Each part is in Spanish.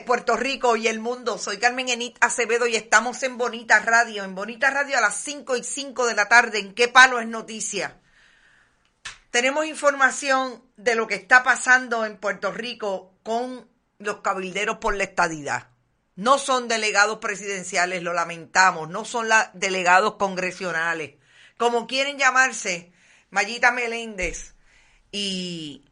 Puerto Rico y el mundo. Soy Carmen Enit Acevedo y estamos en Bonita Radio. En Bonita Radio a las 5 y 5 de la tarde. ¿En qué palo es noticia? Tenemos información de lo que está pasando en Puerto Rico con los cabilderos por la estadidad. No son delegados presidenciales, lo lamentamos. No son delegados congresionales. Como quieren llamarse, Mayita Meléndez y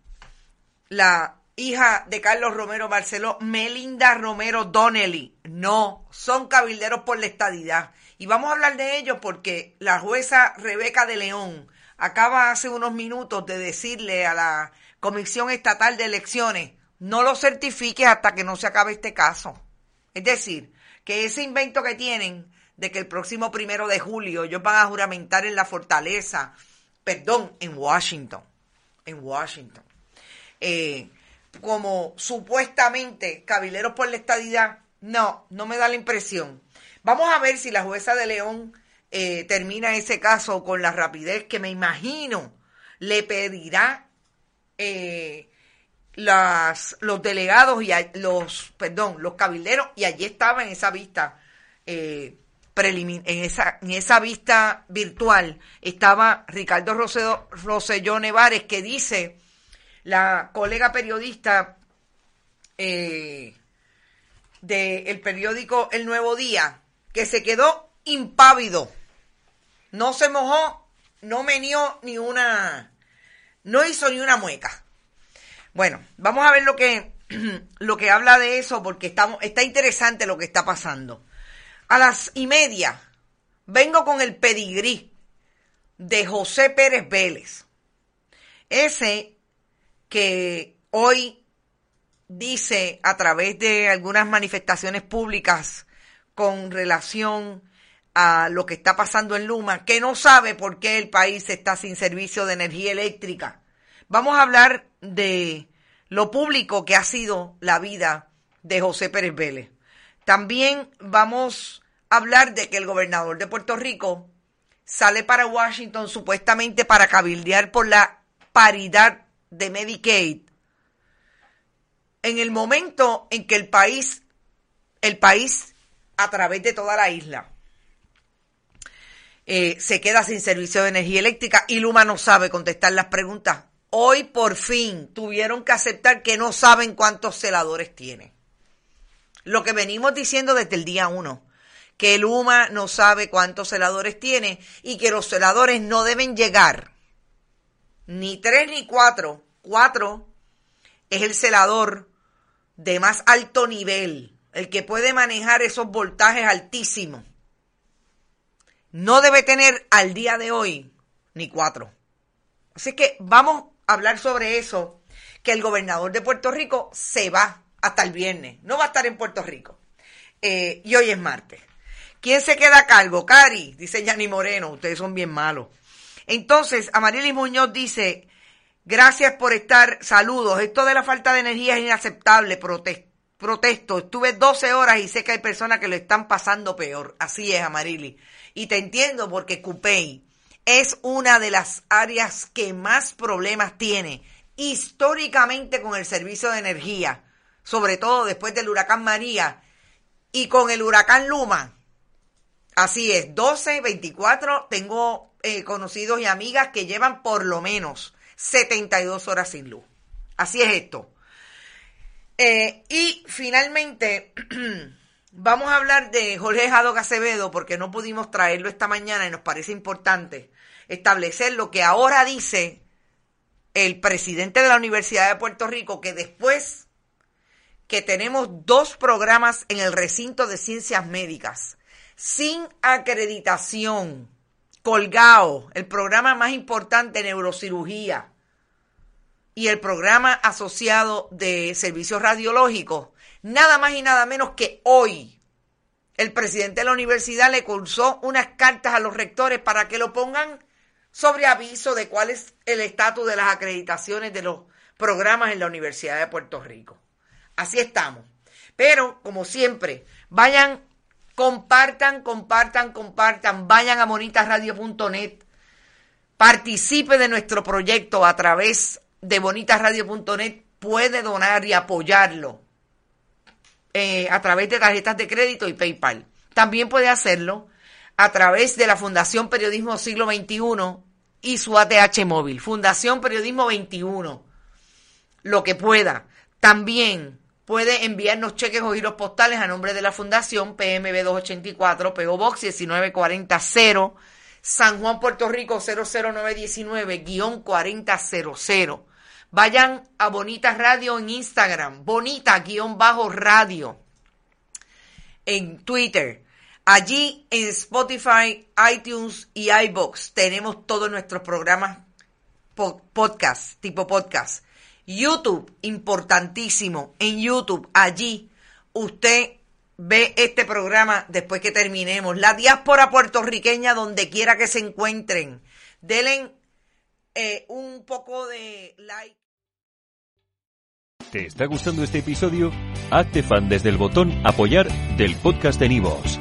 la hija de Carlos Romero Barceló, Melinda Romero Donnelly. No, son cabilderos por la estadidad. Y vamos a hablar de ellos porque la jueza Rebeca de León acaba hace unos minutos de decirle a la Comisión Estatal de Elecciones, no lo certifiques hasta que no se acabe este caso. Es decir, que ese invento que tienen de que el próximo primero de julio ellos van a juramentar en la fortaleza, perdón, en Washington, en Washington, eh, como supuestamente cabileros por la estadidad, no, no me da la impresión. Vamos a ver si la jueza de León eh, termina ese caso con la rapidez que me imagino le pedirá eh, las, los delegados y a- los, perdón, los cabilderos, y allí estaba en esa vista, eh, en esa, en esa vista virtual, estaba Ricardo Rosedo- Rosselló Nevares, que dice, la colega periodista eh, del periódico El Nuevo Día, que se quedó impávido, no se mojó, no menió ni una, no hizo ni una mueca. Bueno, vamos a ver lo que, lo que habla de eso, porque estamos, está interesante lo que está pasando. A las y media, vengo con el pedigrí de José Pérez Vélez. Ese que hoy dice a través de algunas manifestaciones públicas con relación a lo que está pasando en Luma, que no sabe por qué el país está sin servicio de energía eléctrica. Vamos a hablar de lo público que ha sido la vida de José Pérez Vélez. También vamos a hablar de que el gobernador de Puerto Rico sale para Washington supuestamente para cabildear por la paridad de Medicaid en el momento en que el país, el país a través de toda la isla, eh, se queda sin servicio de energía eléctrica y Luma no sabe contestar las preguntas. Hoy por fin tuvieron que aceptar que no saben cuántos celadores tiene. Lo que venimos diciendo desde el día uno, que Luma no sabe cuántos celadores tiene y que los celadores no deben llegar ni tres ni cuatro. Cuatro es el celador de más alto nivel, el que puede manejar esos voltajes altísimos, no debe tener al día de hoy ni cuatro. Así que vamos a hablar sobre eso, que el gobernador de Puerto Rico se va hasta el viernes, no va a estar en Puerto Rico. Eh, y hoy es martes. ¿Quién se queda a cargo? Cari, dice Yanni Moreno, ustedes son bien malos. Entonces, Amarilis Muñoz dice, gracias por estar, saludos, esto de la falta de energía es inaceptable, protesto, estuve 12 horas y sé que hay personas que lo están pasando peor. Así es, Amarilis. Y te entiendo porque Cupey es una de las áreas que más problemas tiene históricamente con el servicio de energía, sobre todo después del huracán María y con el huracán Luma. Así es, 12, 24, tengo eh, conocidos y amigas que llevan por lo menos 72 horas sin luz. Así es esto. Eh, y finalmente, Vamos a hablar de Jorge Jado Acevedo porque no pudimos traerlo esta mañana y nos parece importante establecer lo que ahora dice el presidente de la Universidad de Puerto Rico, que después que tenemos dos programas en el recinto de ciencias médicas sin acreditación, colgado, el programa más importante de neurocirugía y el programa asociado de servicios radiológicos, nada más y nada menos que hoy el presidente de la universidad le cursó unas cartas a los rectores para que lo pongan sobre aviso de cuál es el estatus de las acreditaciones de los programas en la Universidad de Puerto Rico. Así estamos. Pero, como siempre, vayan, compartan, compartan, compartan, vayan a bonitasradio.net, participe de nuestro proyecto a través de bonitasradio.net, puede donar y apoyarlo eh, a través de tarjetas de crédito y PayPal. También puede hacerlo a través de la Fundación Periodismo Siglo XXI y su ATH móvil. Fundación Periodismo 21. Lo que pueda. También puede enviarnos cheques o giros postales a nombre de la Fundación PMB 284, PO Box 19400, San Juan, Puerto Rico 00919-4000. Vayan a Bonita Radio en Instagram, Bonita-radio en Twitter. Allí en Spotify, iTunes y iBox tenemos todos nuestros programas podcast, tipo podcast. YouTube, importantísimo. En YouTube, allí usted ve este programa después que terminemos. La diáspora puertorriqueña, donde quiera que se encuentren. Denle eh, un poco de like. ¿Te está gustando este episodio? Hazte fan desde el botón Apoyar del podcast de Nivos.